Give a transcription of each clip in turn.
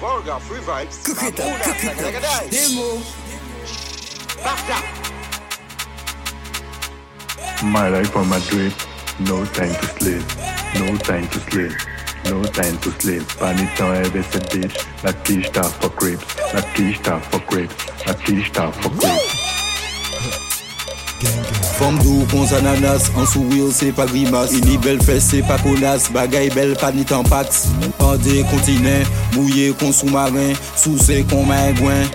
Vulgar, free vibes. Cook it up, cook it up. Demo. Basta. My life on my drip, no time to sleep, no time to sleep, no time to sleep. Pas ni temps rêver cette bitch, la tige t'a for creeps, la tige t'a for creeps, la tige t'a for creeps. Fom dou kon zananas, an sou wil se pa grimas E ni bel fes se pa konas, bagay bel pa ni tampaks An de kontinen, mouye kon sou marin, sou se kon mengwen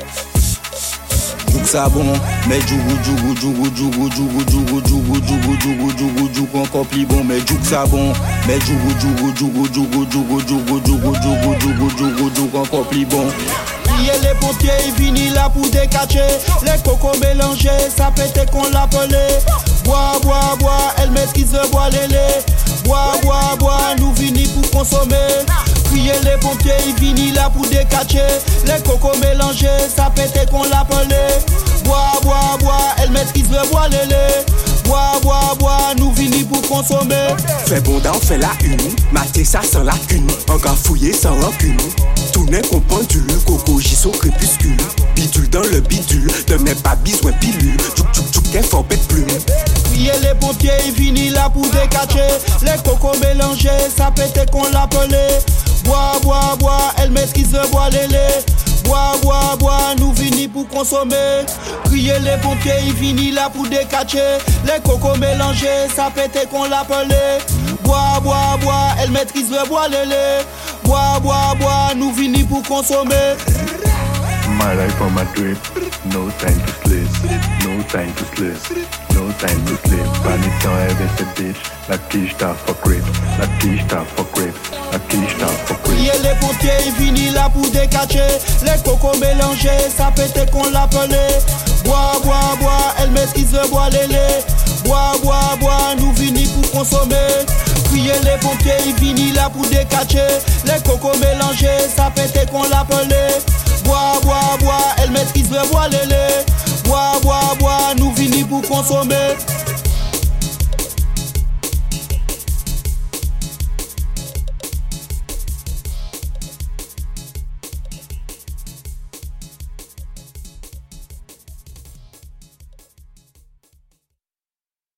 Jouk sa bon, men djougou djougou djougou djougou djougou djougou djougou djougou djougou djougou djougou Ankon pli bon, men djouk sa bon, men djougou djougou djougou djougou djougou djougou djougou djougou djougou djougou djougou Ankon pli bon prier les pompiers, ils viennent là pour décacher. Les cocos mélangés, ça pétait qu'on l'appelait Bois, bois, bois, elle m'esquisse le bois lélé Bois, bois, bois, nous vini pour consommer. Prier les pompiers, ils viennent là pour décacher. Les cocos mélangés, ça pétait qu'on Fais bon dans, fais la une. Maté ça sans lacune. Encore fouillé sans rancune. Tournez qu'on pendule. Coco gisse au crépuscule. Bidule dans le bidule. De mes pas besoin pilule. Tchouk tchouk tchouk, qu'est fort bête plume. Priez les pompiers, ils finissent là pour décacher. Les cocos mélangés, ça pétait qu'on l'appelait. Bois, bois, bois, elle m'esquisse bois les Bois, bois, bois, nous venons pour consommer. Crier les pompiers, ils finissent là pour décacher. Les cocos mélangés, ça pète qu'on l'appelait. Bois, bois, bois, elle maîtrise le bois lélé. Bois, bois, bois, nous venons pour consommer. My life on my no time to sleep, no time to sleep, no time to sleep. Pas ni temps rêver cette bitch, la tige t'a for creeps, la tige t'a for creeps, la tige t'a for creeps. Crier les pompiers, ils finissent là pour décacher. Les cocos mélangés, ça pète qu'on l'appelait. Bois, bois, bois, elle maîtrise le bois lélé Bois, bois, bois, nous venons pour consommer. Crier les pompiers, ils finissent là pour décacher. Les cocos mélangés, ça pète qu'on l'appelait fre boalele Boa, boa, boa, nou vini pou konsome